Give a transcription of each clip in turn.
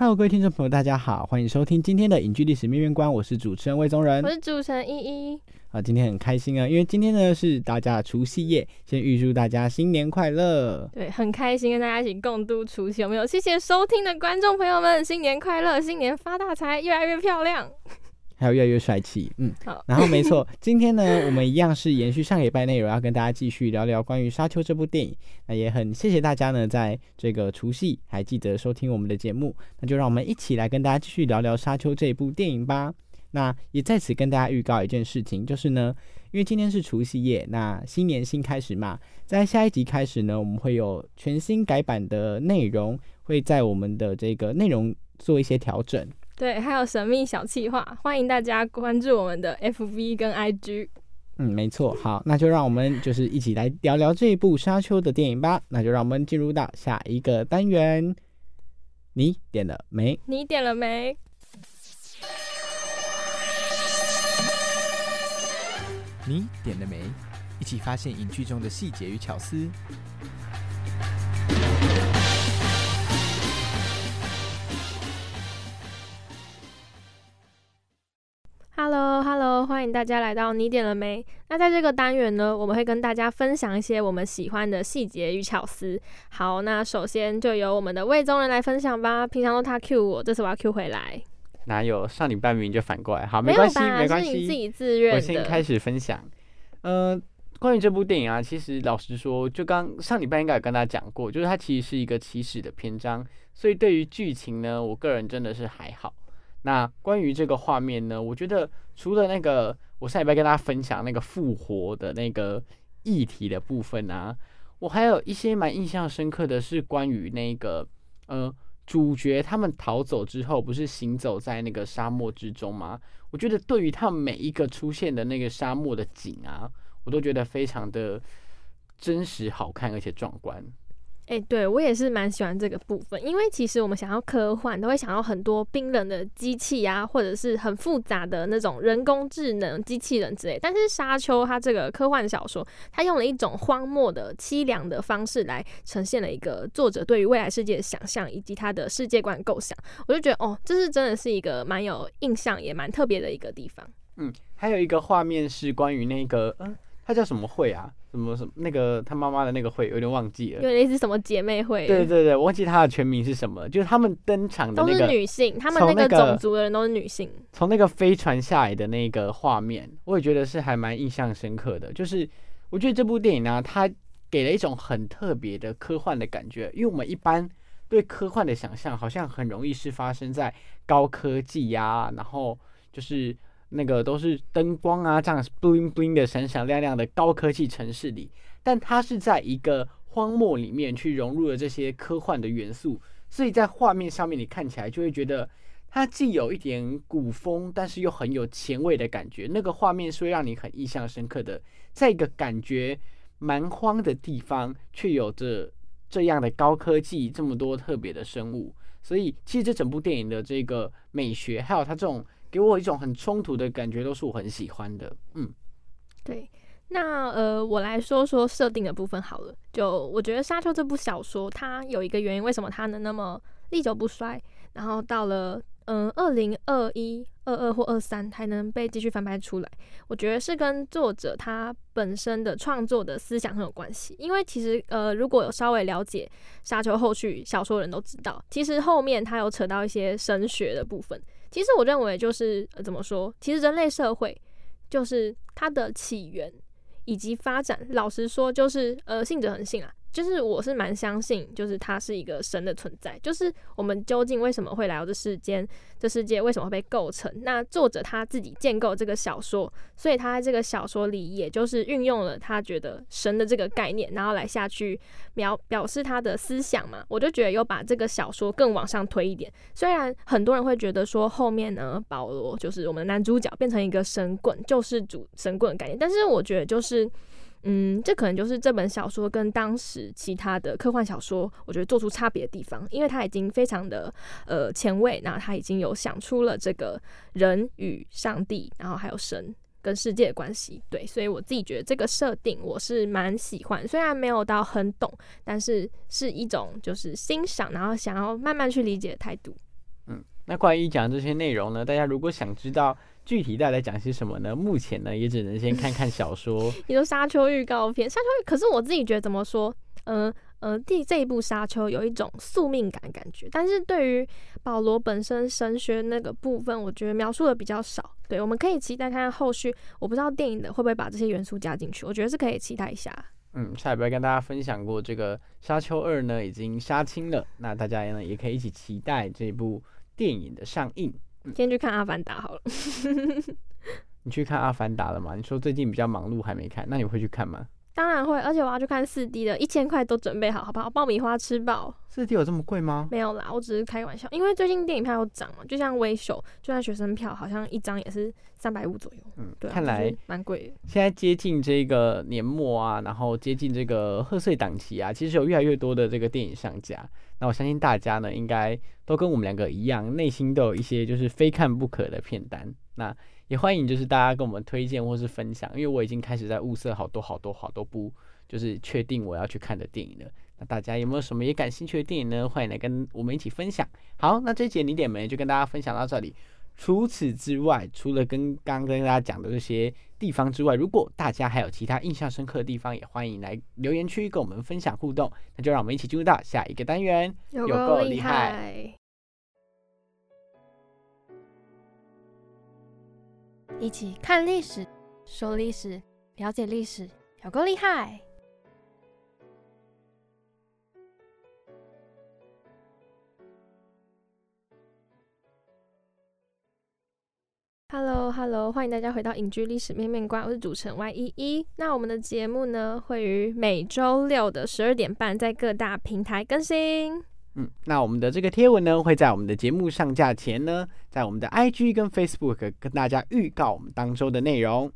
Hello，各位听众朋友，大家好，欢迎收听今天的影剧历史面面观，我是主持人魏宗仁，我是主持人依依。啊，今天很开心啊，因为今天呢是大家的除夕夜，先预祝大家新年快乐。对，很开心跟大家一起共度除夕，有没有？谢谢收听的观众朋友们，新年快乐，新年发大财，越来越漂亮。还有越来越帅气，嗯，好。然后没错，今天呢，我们一样是延续上礼拜内容，要跟大家继续聊聊关于《沙丘》这部电影。那也很谢谢大家呢，在这个除夕还记得收听我们的节目。那就让我们一起来跟大家继续聊聊《沙丘》这一部电影吧。那也在此跟大家预告一件事情，就是呢，因为今天是除夕夜，那新年新开始嘛，在下一集开始呢，我们会有全新改版的内容，会在我们的这个内容做一些调整。对，还有神秘小气话，欢迎大家关注我们的 FV 跟 IG。嗯，没错，好，那就让我们就是一起来聊聊这一部《沙丘》的电影吧。那就让我们进入到下一个单元，你点了没？你点了没？你点了没？一起发现影剧中的细节与巧思。欢迎大家来到你点了没？那在这个单元呢，我们会跟大家分享一些我们喜欢的细节与巧思。好，那首先就由我们的魏宗人来分享吧。平常都他 Q 我，这次我要 Q 回来。哪有上礼拜明就反过来？好，没关系，没关系，自己自愿我先开始分享。呃，关于这部电影啊，其实老实说，就刚上礼拜应该有跟大家讲过，就是它其实是一个起始的篇章，所以对于剧情呢，我个人真的是还好。那关于这个画面呢？我觉得除了那个我上礼拜跟大家分享那个复活的那个议题的部分啊，我还有一些蛮印象深刻的是关于那个呃主角他们逃走之后，不是行走在那个沙漠之中吗？我觉得对于他们每一个出现的那个沙漠的景啊，我都觉得非常的真实、好看而且壮观。哎，对我也是蛮喜欢这个部分，因为其实我们想要科幻，都会想要很多冰冷的机器啊，或者是很复杂的那种人工智能机器人之类。但是《沙丘》它这个科幻小说，它用了一种荒漠的凄凉的方式来呈现了一个作者对于未来世界的想象以及他的世界观构想。我就觉得，哦，这是真的是一个蛮有印象也蛮特别的一个地方。嗯，还有一个画面是关于那个，嗯，它叫什么会啊？什么什么那个他妈妈的那个会有点忘记了，有类似什么姐妹会？对对对，忘记他的全名是什么？就是他们登场的都是女性，他们那个种族的人都是女性。从那个飞船下来的那个画面，我也觉得是还蛮印象深刻的。就是我觉得这部电影呢，它给了一种很特别的科幻的感觉，因为我们一般对科幻的想象，好像很容易是发生在高科技呀，然后就是。那个都是灯光啊，这样 bling bling 的闪闪亮亮的高科技城市里，但它是在一个荒漠里面去融入了这些科幻的元素，所以在画面上面你看起来就会觉得它既有一点古风，但是又很有前卫的感觉。那个画面是会让你很印象深刻的，在一个感觉蛮荒的地方，却有着这样的高科技，这么多特别的生物。所以其实这整部电影的这个美学，还有它这种。给我一种很冲突的感觉，都是我很喜欢的。嗯，对。那呃，我来说说设定的部分好了。就我觉得《沙丘》这部小说，它有一个原因，为什么它能那么历久不衰？然后到了嗯二零二一、二二或二三还能被继续翻拍出来，我觉得是跟作者他本身的创作的思想很有关系。因为其实呃，如果有稍微了解《沙丘》后续小说的人都知道，其实后面他有扯到一些神学的部分。其实我认为就是呃怎么说，其实人类社会就是它的起源以及发展，老实说就是呃性质很性啊。就是我是蛮相信，就是它是一个神的存在。就是我们究竟为什么会来到这世间？这世界为什么会被构成？那作者他自己建构这个小说，所以他在这个小说里，也就是运用了他觉得神的这个概念，然后来下去描表示他的思想嘛。我就觉得有把这个小说更往上推一点。虽然很多人会觉得说后面呢，保罗就是我们的男主角变成一个神棍，救世主神棍的概念，但是我觉得就是。嗯，这可能就是这本小说跟当时其他的科幻小说，我觉得做出差别的地方，因为它已经非常的呃前卫，那它已经有想出了这个人与上帝，然后还有神跟世界的关系，对，所以我自己觉得这个设定我是蛮喜欢，虽然没有到很懂，但是是一种就是欣赏，然后想要慢慢去理解的态度。嗯，那关于讲这些内容呢，大家如果想知道。具体带来讲些什么呢？目前呢，也只能先看看小说。你说《沙丘》预告片，《沙丘》可是我自己觉得怎么说？嗯嗯，第这一部《沙丘》有一种宿命感感觉，但是对于保罗本身神学那个部分，我觉得描述的比较少。对，我们可以期待看看后续。我不知道电影的会不会把这些元素加进去，我觉得是可以期待一下。嗯，下一拜跟大家分享过这个《沙丘二》呢，已经杀青了。那大家呢，也可以一起期待这部电影的上映。先去看《阿凡达》好了。你去看《阿凡达》了吗？你说最近比较忙碌，还没看，那你会去看吗？当然会，而且我要去看四 D 的，一千块都准备好，好不好？爆米花吃爆。四 D 有这么贵吗？没有啦，我只是开玩笑，因为最近电影票有涨嘛，就像微秀，就算学生票，好像一张也是三百五左右。嗯，对，看来蛮贵的。现在接近这个年末啊，然后接近这个贺岁档期啊，其实有越来越多的这个电影上架。那我相信大家呢，应该都跟我们两个一样，内心都有一些就是非看不可的片单。那也欢迎就是大家跟我们推荐或是分享，因为我已经开始在物色好多好多好多部，就是确定我要去看的电影了。那大家有没有什么也感兴趣的电影呢？欢迎来跟我们一起分享。好，那这节零点门就跟大家分享到这里。除此之外，除了跟刚刚跟大家讲的这些地方之外，如果大家还有其他印象深刻的地方，也欢迎来留言区跟我们分享互动。那就让我们一起进入到下一个单元，有够厉害！一起看历史，说历史，了解历史，有够厉害！Hello，Hello，欢迎大家回到影剧历史面面观，我是主持人 Y 一一。那我们的节目呢，会于每周六的十二点半在各大平台更新。嗯，那我们的这个贴文呢，会在我们的节目上架前呢，在我们的 IG 跟 Facebook 跟大家预告我们当周的内容。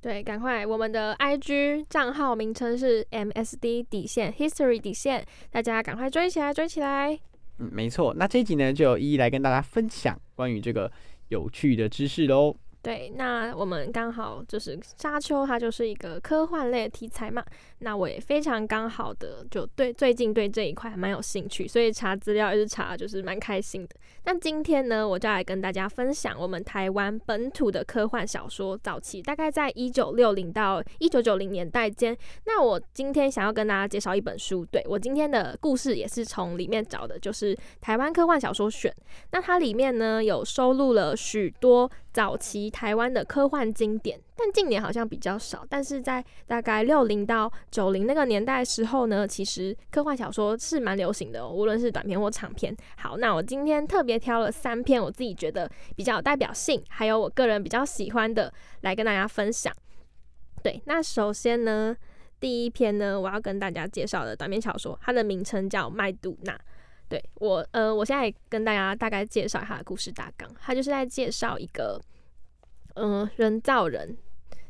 对，赶快，我们的 IG 账号名称是 MSD 底线 History 底线，大家赶快追起来，追起来。嗯，没错。那这一集呢，就一一来跟大家分享关于这个。有趣的知识喽。对，那我们刚好就是沙丘，它就是一个科幻类题材嘛。那我也非常刚好的就对最近对这一块蛮有兴趣，所以查资料一直查，就是蛮开心的。那今天呢，我就来跟大家分享我们台湾本土的科幻小说早期，大概在一九六零到一九九零年代间。那我今天想要跟大家介绍一本书，对我今天的故事也是从里面找的，就是台湾科幻小说选。那它里面呢有收录了许多早期台湾的科幻经典。但近年好像比较少，但是在大概六零到九零那个年代时候呢，其实科幻小说是蛮流行的，无论是短篇或长篇。好，那我今天特别挑了三篇我自己觉得比较有代表性，还有我个人比较喜欢的来跟大家分享。对，那首先呢，第一篇呢，我要跟大家介绍的短篇小说，它的名称叫《麦杜娜》。对我，呃，我现在跟大家大概介绍一下故事大纲，它就是在介绍一个。嗯，人造人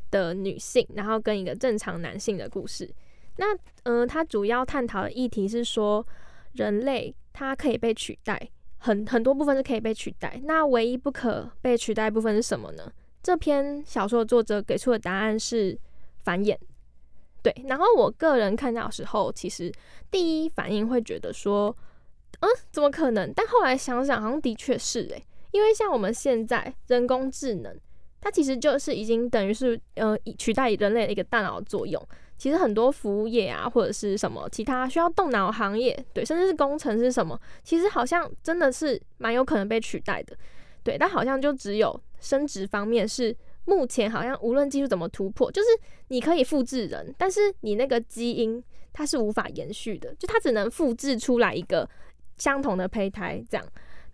的女性，然后跟一个正常男性的故事。那嗯，它主要探讨的议题是说，人类它可以被取代，很很多部分是可以被取代。那唯一不可被取代部分是什么呢？这篇小说的作者给出的答案是繁衍。对，然后我个人看到时候，其实第一反应会觉得说，嗯，怎么可能？但后来想想，好像的确是诶。因为像我们现在人工智能，它其实就是已经等于是呃取代人类的一个大脑作用。其实很多服务业啊，或者是什么其他需要动脑行业，对，甚至是工程是什么，其实好像真的是蛮有可能被取代的。对，但好像就只有生殖方面是目前好像无论技术怎么突破，就是你可以复制人，但是你那个基因它是无法延续的，就它只能复制出来一个相同的胚胎这样。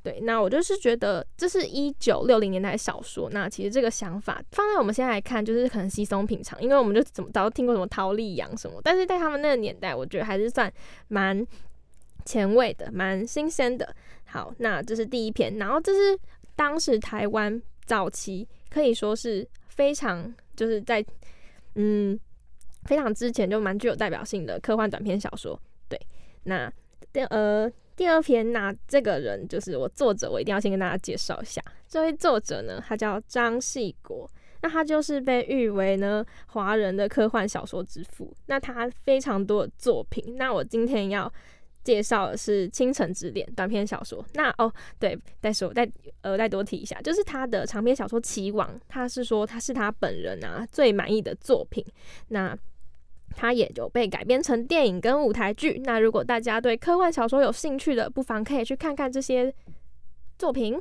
对，那我就是觉得这是一九六零年代的小说。那其实这个想法放在我们现在来看，就是可能稀松平常，因为我们就怎么早都听过什么陶丽阳什么，但是在他们那个年代，我觉得还是算蛮前卫的，蛮新鲜的。好，那这是第一篇，然后这是当时台湾早期可以说是非常就是在嗯非常之前就蛮具有代表性的科幻短篇小说。对，那呃。第二篇，那这个人就是我作者，我一定要先跟大家介绍一下。这位作者呢，他叫张系国，那他就是被誉为呢华人的科幻小说之父。那他非常多的作品，那我今天要介绍的是《倾城之恋》短篇小说。那哦，对，再说再呃再多提一下，就是他的长篇小说《棋王》，他是说他是他本人啊最满意的作品。那它也就被改编成电影跟舞台剧。那如果大家对科幻小说有兴趣的，不妨可以去看看这些作品。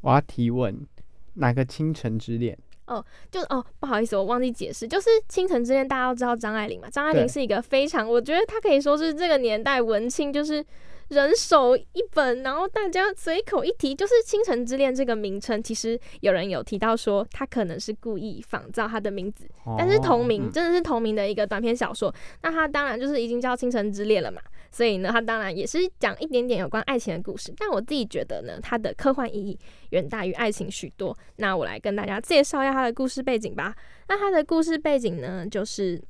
我要提问，哪个《倾城之恋》？哦，就哦，不好意思，我忘记解释，就是《倾城之恋》，大家都知道张爱玲嘛？张爱玲是一个非常，我觉得她可以说是这个年代文青，就是。人手一本，然后大家随口一提，就是《倾城之恋》这个名称。其实有人有提到说，他可能是故意仿造他的名字，但是同名真的是同名的一个短篇小说。那他当然就是已经叫《倾城之恋》了嘛，所以呢，他当然也是讲一点点有关爱情的故事。但我自己觉得呢，它的科幻意义远大于爱情许多。那我来跟大家介绍一下他的故事背景吧。那他的故事背景呢，就是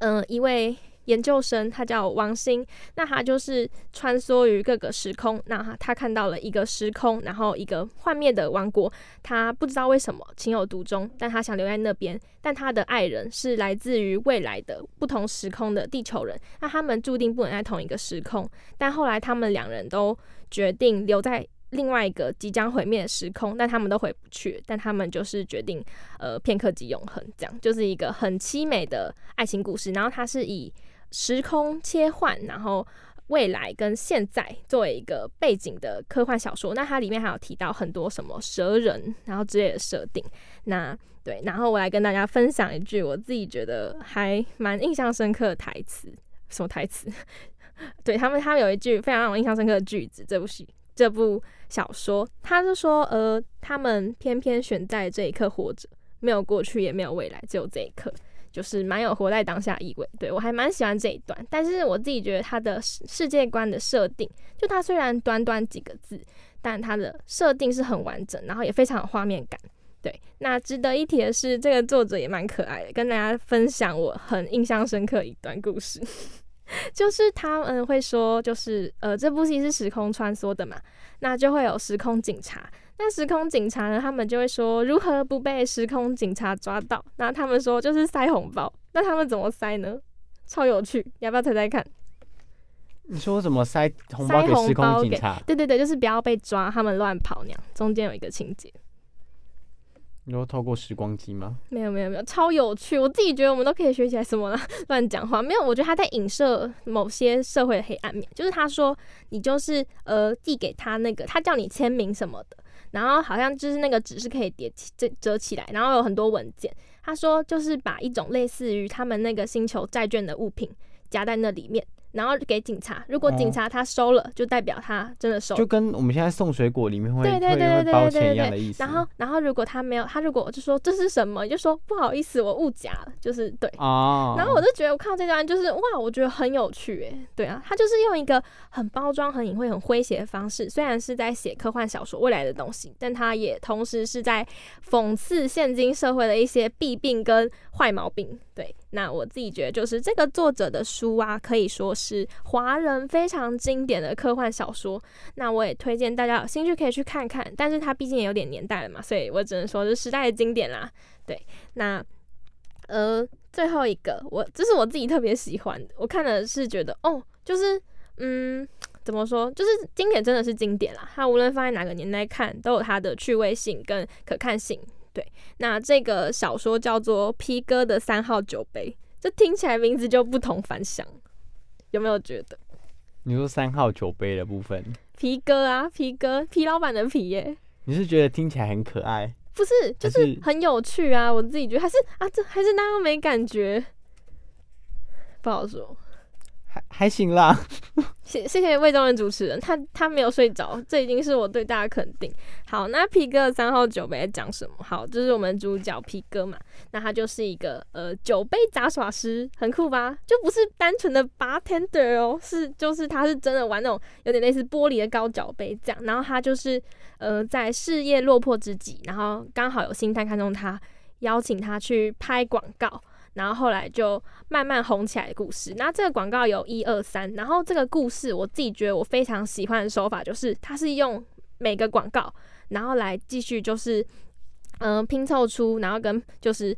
嗯，一位。研究生，他叫王鑫，那他就是穿梭于各个时空，那他看到了一个时空，然后一个幻灭的王国，他不知道为什么情有独钟，但他想留在那边，但他的爱人是来自于未来的不同时空的地球人，那他们注定不能在同一个时空，但后来他们两人都决定留在。另外一个即将毁灭的时空，但他们都回不去，但他们就是决定，呃，片刻即永恒，这样就是一个很凄美的爱情故事。然后它是以时空切换，然后未来跟现在作为一个背景的科幻小说。那它里面还有提到很多什么蛇人，然后之类的设定。那对，然后我来跟大家分享一句我自己觉得还蛮印象深刻的台词，什么台词？对他们，他们有一句非常让我印象深刻的句子，这部戏。这部小说，他就说，呃，他们偏偏选在这一刻活着，没有过去，也没有未来，只有这一刻，就是蛮有活在当下意味。对我还蛮喜欢这一段，但是我自己觉得它的世界观的设定，就它虽然短短几个字，但它的设定是很完整，然后也非常有画面感。对，那值得一提的是，这个作者也蛮可爱的，跟大家分享我很印象深刻一段故事。就是他们会说，就是呃，这部戏是时空穿梭的嘛，那就会有时空警察。那时空警察呢，他们就会说如何不被时空警察抓到？那他们说就是塞红包。那他们怎么塞呢？超有趣，要不要猜猜看？你说怎么塞红包给时空警察？对对对，就是不要被抓，他们乱跑那样。中间有一个情节。你说透过时光机吗？没有没有没有，超有趣！我自己觉得我们都可以学起来什么呢？乱讲话没有，我觉得他在影射某些社会的黑暗面。就是他说你就是呃递给他那个，他叫你签名什么的，然后好像就是那个纸是可以叠起、折折起来，然后有很多文件。他说就是把一种类似于他们那个星球债券的物品夹在那里面。然后给警察，如果警察他收了，就代表他真的收。就跟我们现在送水果里面会对对对对包钱一样的意思。然后，然后如果他没有，他如果就说这是什么，就说不好意思，我误夹了，就是对。哦。然后我就觉得我看到这段就是哇，我觉得很有趣诶。对啊，他就是用一个很包装、很隐晦、很诙谐的方式，虽然是在写科幻小说未来的东西，但他也同时是在讽刺现今社会的一些弊病跟坏毛病。对。那我自己觉得，就是这个作者的书啊，可以说是华人非常经典的科幻小说。那我也推荐大家有兴趣可以去看看。但是它毕竟也有点年代了嘛，所以我只能说是时代的经典啦。对，那呃，最后一个，我这是我自己特别喜欢的，我看的是觉得哦，就是嗯，怎么说，就是经典真的是经典啦。它无论放在哪个年代看，都有它的趣味性跟可看性。对，那这个小说叫做《P 哥的三号酒杯》，这听起来名字就不同凡响，有没有觉得？你说三号酒杯的部分，皮哥啊，皮哥，皮老板的皮耶。你是觉得听起来很可爱？不是，就是很有趣啊！我自己觉得还是啊，这还是那样没感觉，不好说。还还行啦，谢谢谢魏忠仁主持人，他他没有睡着，这已经是我对大家肯定。好，那皮哥的三号酒杯在讲什么？好，这是我们主角皮哥嘛，那他就是一个呃酒杯杂耍师，很酷吧？就不是单纯的 bartender 哦，是就是他是真的玩那种有点类似玻璃的高脚杯这样，然后他就是呃在事业落魄之际，然后刚好有星探看中他，邀请他去拍广告。然后后来就慢慢红起来的故事。那这个广告有一二三，然后这个故事我自己觉得我非常喜欢的手法，就是它是用每个广告，然后来继续就是嗯拼凑出，然后跟就是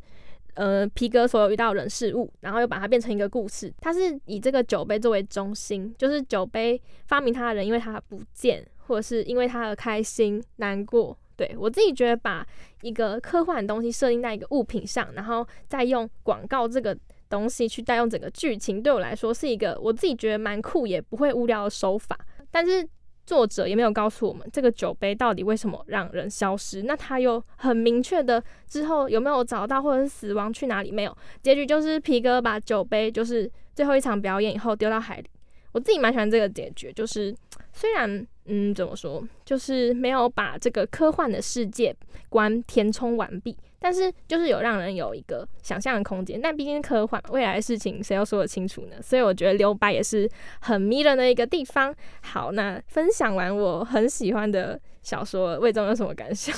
呃皮哥所有遇到人事物，然后又把它变成一个故事。它是以这个酒杯作为中心，就是酒杯发明它的人，因为它不见，或者是因为他的开心难过。对我自己觉得，把一个科幻的东西设定在一个物品上，然后再用广告这个东西去带动整个剧情，对我来说是一个我自己觉得蛮酷也不会无聊的手法。但是作者也没有告诉我们这个酒杯到底为什么让人消失，那他又很明确的之后有没有找到或者是死亡去哪里没有？结局就是皮哥把酒杯就是最后一场表演以后丢到海里。我自己蛮喜欢这个结局，就是虽然。嗯，怎么说？就是没有把这个科幻的世界观填充完毕，但是就是有让人有一个想象的空间。但毕竟科幻未来的事情，谁又说得清楚呢？所以我觉得留白也是很迷人的一个地方。好，那分享完我很喜欢的小说，魏忠有什么感想？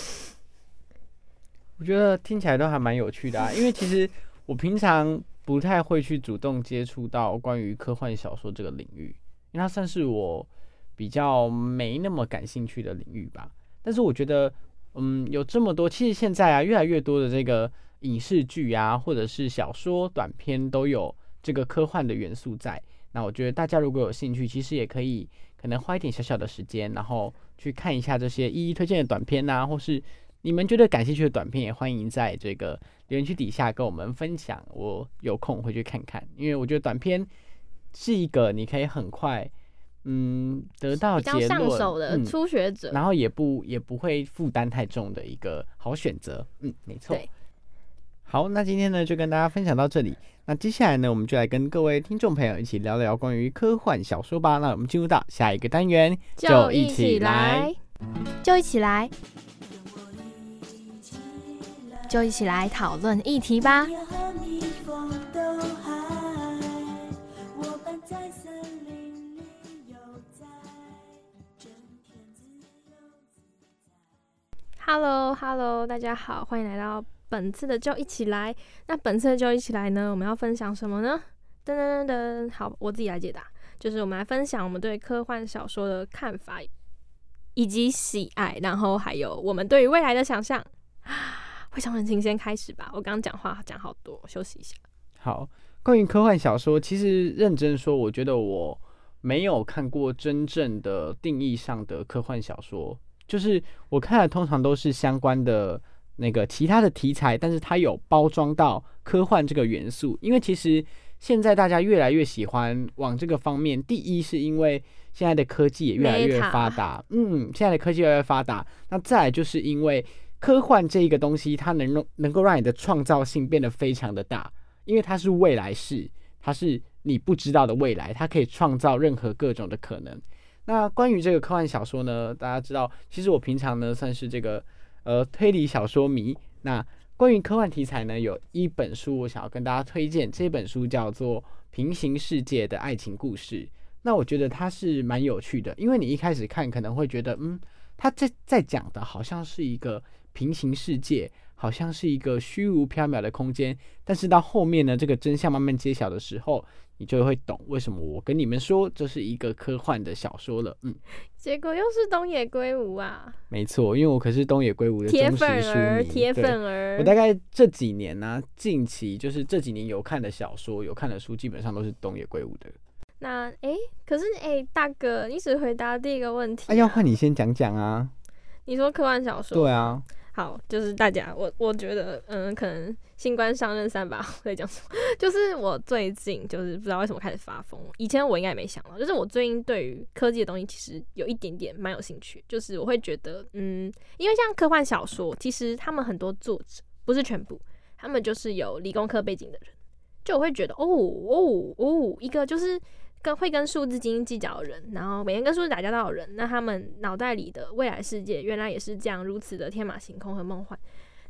我觉得听起来都还蛮有趣的啊，因为其实我平常不太会去主动接触到关于科幻小说这个领域，因为它算是我。比较没那么感兴趣的领域吧，但是我觉得，嗯，有这么多，其实现在啊，越来越多的这个影视剧啊，或者是小说短片都有这个科幻的元素在。那我觉得大家如果有兴趣，其实也可以可能花一点小小的时间，然后去看一下这些一一推荐的短片呐，或是你们觉得感兴趣的短片，也欢迎在这个留言区底下跟我们分享。我有空会去看看，因为我觉得短片是一个你可以很快。嗯，得到结论，上手的初学者，然后也不也不会负担太重的一个好选择。嗯，没错。好，那今天呢就跟大家分享到这里。那接下来呢，我们就来跟各位听众朋友一起聊聊关于科幻小说吧。那我们进入到下一个单元，就一起来，就一起来，就一起来讨论议题吧。Hello，Hello，大家好，欢迎来到本次的就一起来。那本次的就一起来呢，我们要分享什么呢？噔噔噔噔，好，我自己来解答，就是我们来分享我们对科幻小说的看法以及喜爱，然后还有我们对于未来的想象。会场人请先开始吧，我刚刚讲话讲好多，休息一下。好，关于科幻小说，其实认真说，我觉得我没有看过真正的定义上的科幻小说。就是我看的通常都是相关的那个其他的题材，但是它有包装到科幻这个元素。因为其实现在大家越来越喜欢往这个方面，第一是因为现在的科技也越来越发达，嗯，现在的科技越来越发达。那再来就是因为科幻这一个东西，它能能能够让你的创造性变得非常的大，因为它是未来式，它是你不知道的未来，它可以创造任何各种的可能。那关于这个科幻小说呢，大家知道，其实我平常呢算是这个呃推理小说迷。那关于科幻题材呢，有一本书我想要跟大家推荐，这本书叫做《平行世界的爱情故事》。那我觉得它是蛮有趣的，因为你一开始看可能会觉得，嗯，它在在讲的好像是一个平行世界，好像是一个虚无缥缈的空间。但是到后面呢，这个真相慢慢揭晓的时候，你就会懂为什么我跟你们说这是一个科幻的小说了，嗯，结果又是东野圭吾啊，没错，因为我可是东野圭吾的铁粉儿，铁粉儿。我大概这几年呢，近期就是这几年有看的小说、有看的书，基本上都是东野圭吾的。那诶，可是诶，大哥，你只回答第一个问题、啊。哎、要换你先讲讲啊。你说科幻小说？对啊，好，就是大家，我我觉得，嗯，可能新官上任三把火在讲什么，就是我最近就是不知道为什么开始发疯。以前我应该也没想到，就是我最近对于科技的东西其实有一点点蛮有兴趣，就是我会觉得，嗯，因为像科幻小说，其实他们很多作者不是全部，他们就是有理工科背景的人，就我会觉得，哦哦哦，一个就是。跟会跟数字斤斤计较的人，然后每天跟数字打交道的人，那他们脑袋里的未来世界原来也是这样如此的天马行空和梦幻。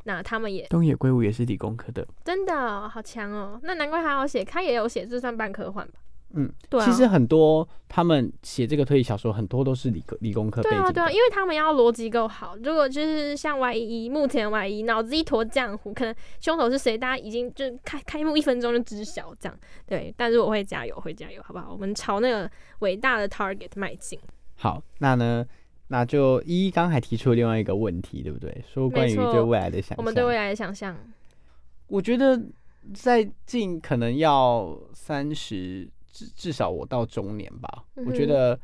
那他们也东野圭吾也是理工科的。真的好强哦，那难怪他要写，他也有写，这算半科幻吧？嗯，对啊。其实很多他们写这个推理小说，很多都是理科理工科背景。对啊，对啊，因为他们要逻辑够好。如果就是像 Y 一目前 Y 一脑子一坨浆糊，可能凶手是谁，大家已经就开开幕一分钟就知晓这样。对，但是我会加油，会加油，好不好？我们朝那个伟大的 target 迈进。好，那呢，那就一一刚还提出了另外一个问题，对不对？说关于对未来的想象。我们对未来的想象，我觉得在近可能要三十，至至少我到中年吧，嗯我觉得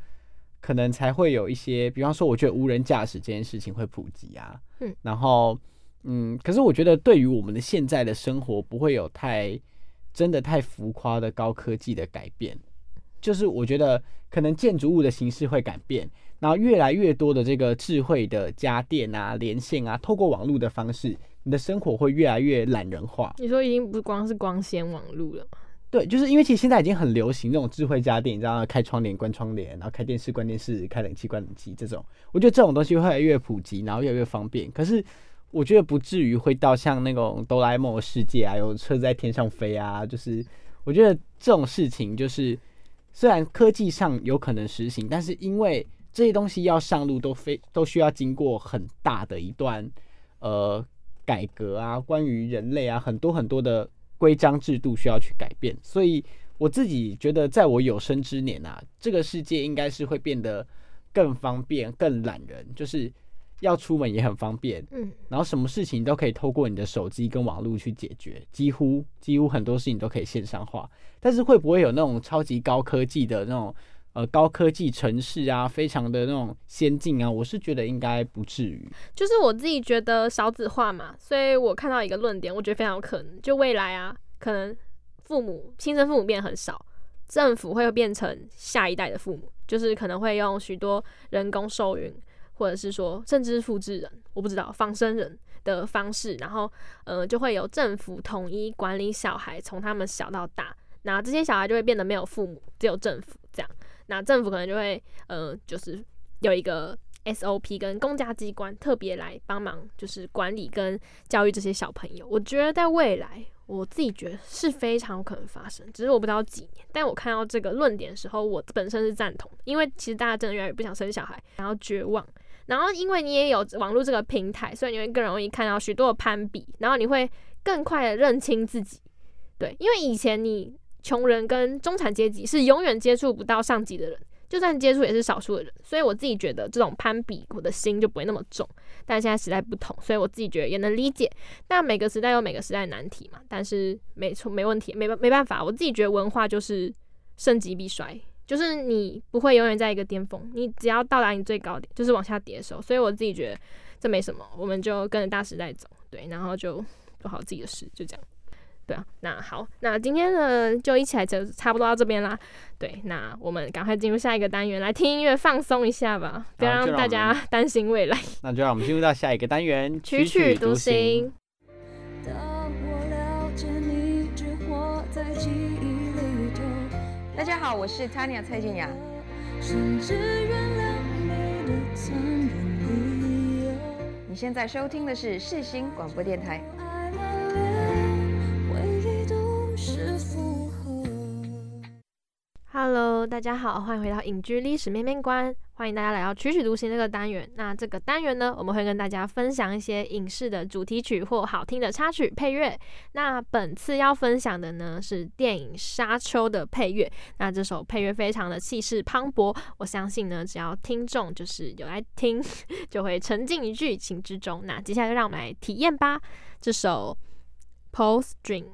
可能才会有一些，比方说，我觉得无人驾驶这件事情会普及啊，嗯，然后嗯，可是我觉得对于我们的现在的生活不会有太真的太浮夸的高科技的改变，就是我觉得可能建筑物的形式会改变，然后越来越多的这个智慧的家电啊、连线啊，透过网络的方式，你的生活会越来越懒人化。你说已经不光是光纤网络了吗？对，就是因为其实现在已经很流行那种智慧家电，你知道，开窗帘、关窗帘，然后开电视、关电视、开冷气、关冷气这种，我觉得这种东西会越来越普及，然后越来越方便。可是我觉得不至于会到像那种哆啦 A 梦的世界啊，有车在天上飞啊，就是我觉得这种事情就是虽然科技上有可能实行，但是因为这些东西要上路都非都需要经过很大的一段呃改革啊，关于人类啊很多很多的规章制度需要去改变，所以我自己觉得在我有生之年啊，这个世界应该是会变得更方便、更懒人，就是要出门也很方便，嗯，然后什么事情都可以透过你的手机跟网络去解决，几乎几乎很多事情都可以线上化。但是会不会有那种超级高科技的那种呃高科技城市啊，非常的那种先进啊？我是觉得应该不至于。就是我自己觉得少子化嘛，所以我看到一个论点，我觉得非常有可能，就未来啊，可能父母亲生父母变很少，政府会变成下一代的父母，就是可能会用许多人工受孕，或者是说甚至是复制人，我不知道仿生人的方式，然后呃就会有政府统一管理小孩，从他们小到大，那这些小孩就会变得没有父母，只有政府这样，那政府可能就会呃就是有一个 SOP 跟公家机关特别来帮忙，就是管理跟教育这些小朋友。我觉得在未来，我自己觉得是非常有可能发生，只是我不知道几年。但我看到这个论点的时候，我本身是赞同的，因为其实大家真的越来越不想生小孩，然后绝望。然后因为你也有网络这个平台，所以你会更容易看到许多的攀比，然后你会更快的认清自己。对，因为以前你穷人跟中产阶级是永远接触不到上级的人。就算接触也是少数的人，所以我自己觉得这种攀比，我的心就不会那么重。但现在时代不同，所以我自己觉得也能理解。但每个时代有每个时代的难题嘛，但是没错，没问题，没没办法。我自己觉得文化就是盛极必衰，就是你不会永远在一个巅峰，你只要到达你最高点，就是往下跌的时候。所以我自己觉得这没什么，我们就跟着大时代走，对，然后就做好自己的事，就这样。对啊，那好，那今天呢就一起来就差不多到这边啦。对，那我们赶快进入下一个单元，来听音乐放松一下吧，不要让大家 担心未来。那就让我们进入到下一个单元，曲曲独行。行。当我了解你，只活在记忆里头，大家好，我是 Tanya 蔡健雅。甚至原谅你的残忍理由。你现在收听的是世新广播电台。Hello，大家好，欢迎回到影剧历史面面观，欢迎大家来到曲曲独行这个单元。那这个单元呢，我们会跟大家分享一些影视的主题曲或好听的插曲配乐。那本次要分享的呢是电影《沙丘》的配乐。那这首配乐非常的气势磅礴，我相信呢，只要听众就是有来听，就会沉浸于剧情之中。那接下来就让我们来体验吧，这首《Pulse Dream》。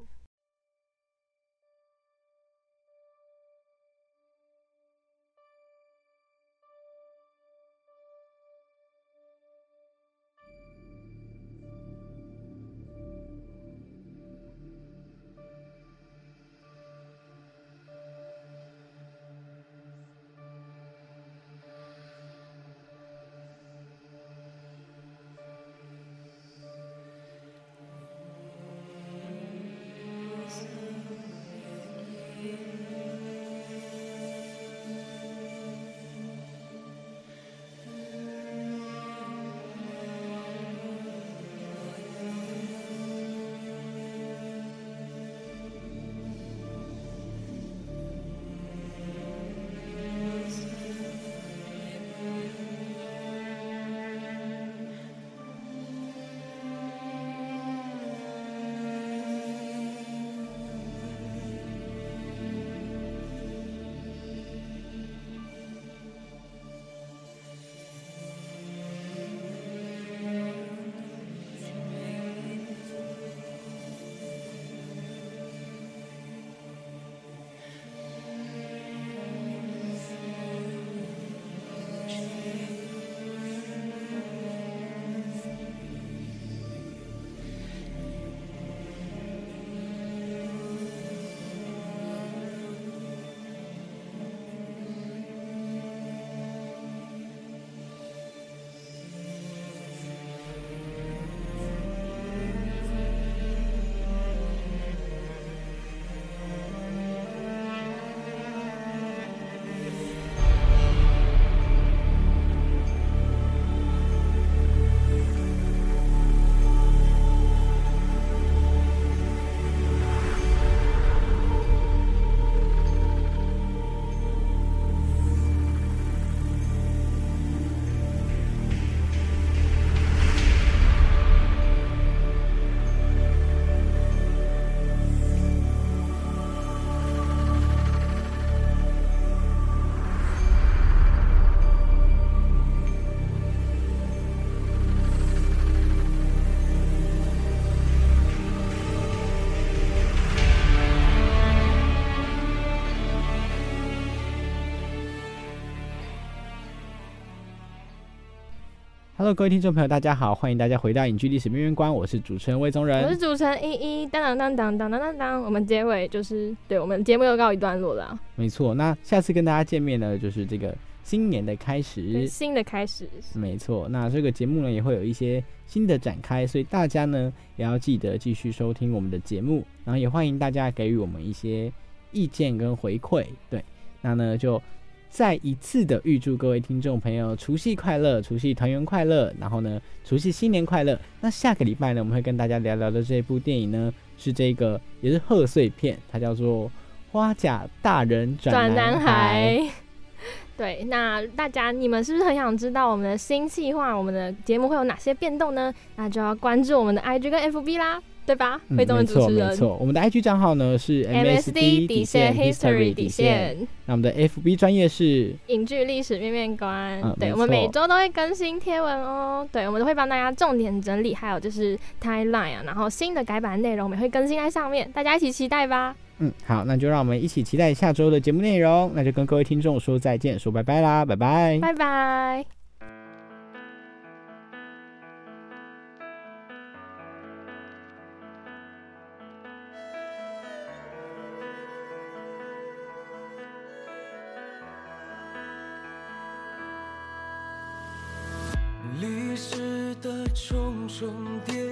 Hello，各位听众朋友，大家好，欢迎大家回到影剧历史边缘观，我是主持人魏宗仁我是。主持人依依，当当当当当当当当，我们结尾就是对我们节目又告一段落了啊，没错，那下次跟大家见面呢，就是这个新年的开始。新的开始。没错，那这个节目呢也会有一些新的展开，所以大家呢也要记得继续收听我们的节目，然后也欢迎大家给予我们一些意见跟回馈。对，那呢就再一次的预祝各位听众朋友除夕快乐，除夕团圆快乐，然后呢除夕新年快乐。那下个礼拜呢，我们会跟大家聊聊的这部电影呢是这个也是贺岁片，它叫做《花甲大人转男孩》。孩。对，那大家你们是不是很想知道我们的新计划，我们的节目会有哪些变动呢？那就要关注我们的 IG 跟 FB 啦，对吧？嗯魏宗没错仁主持人没错，我们的 IG 账号呢是 MSD 底线 History 底底线。那我们的 FB 专业是影剧历史面面观，对，我们每错周都会更新贴文哦。对，我们都会帮大家重点整理，还有就是 timeline 啊，然后新的改版内容我们也会更新在上面，大家一起期待吧。嗯好，那就让我们一起期待下周的节目内容。那就跟各位听众说再见，说拜拜啦，拜拜。拜拜。终点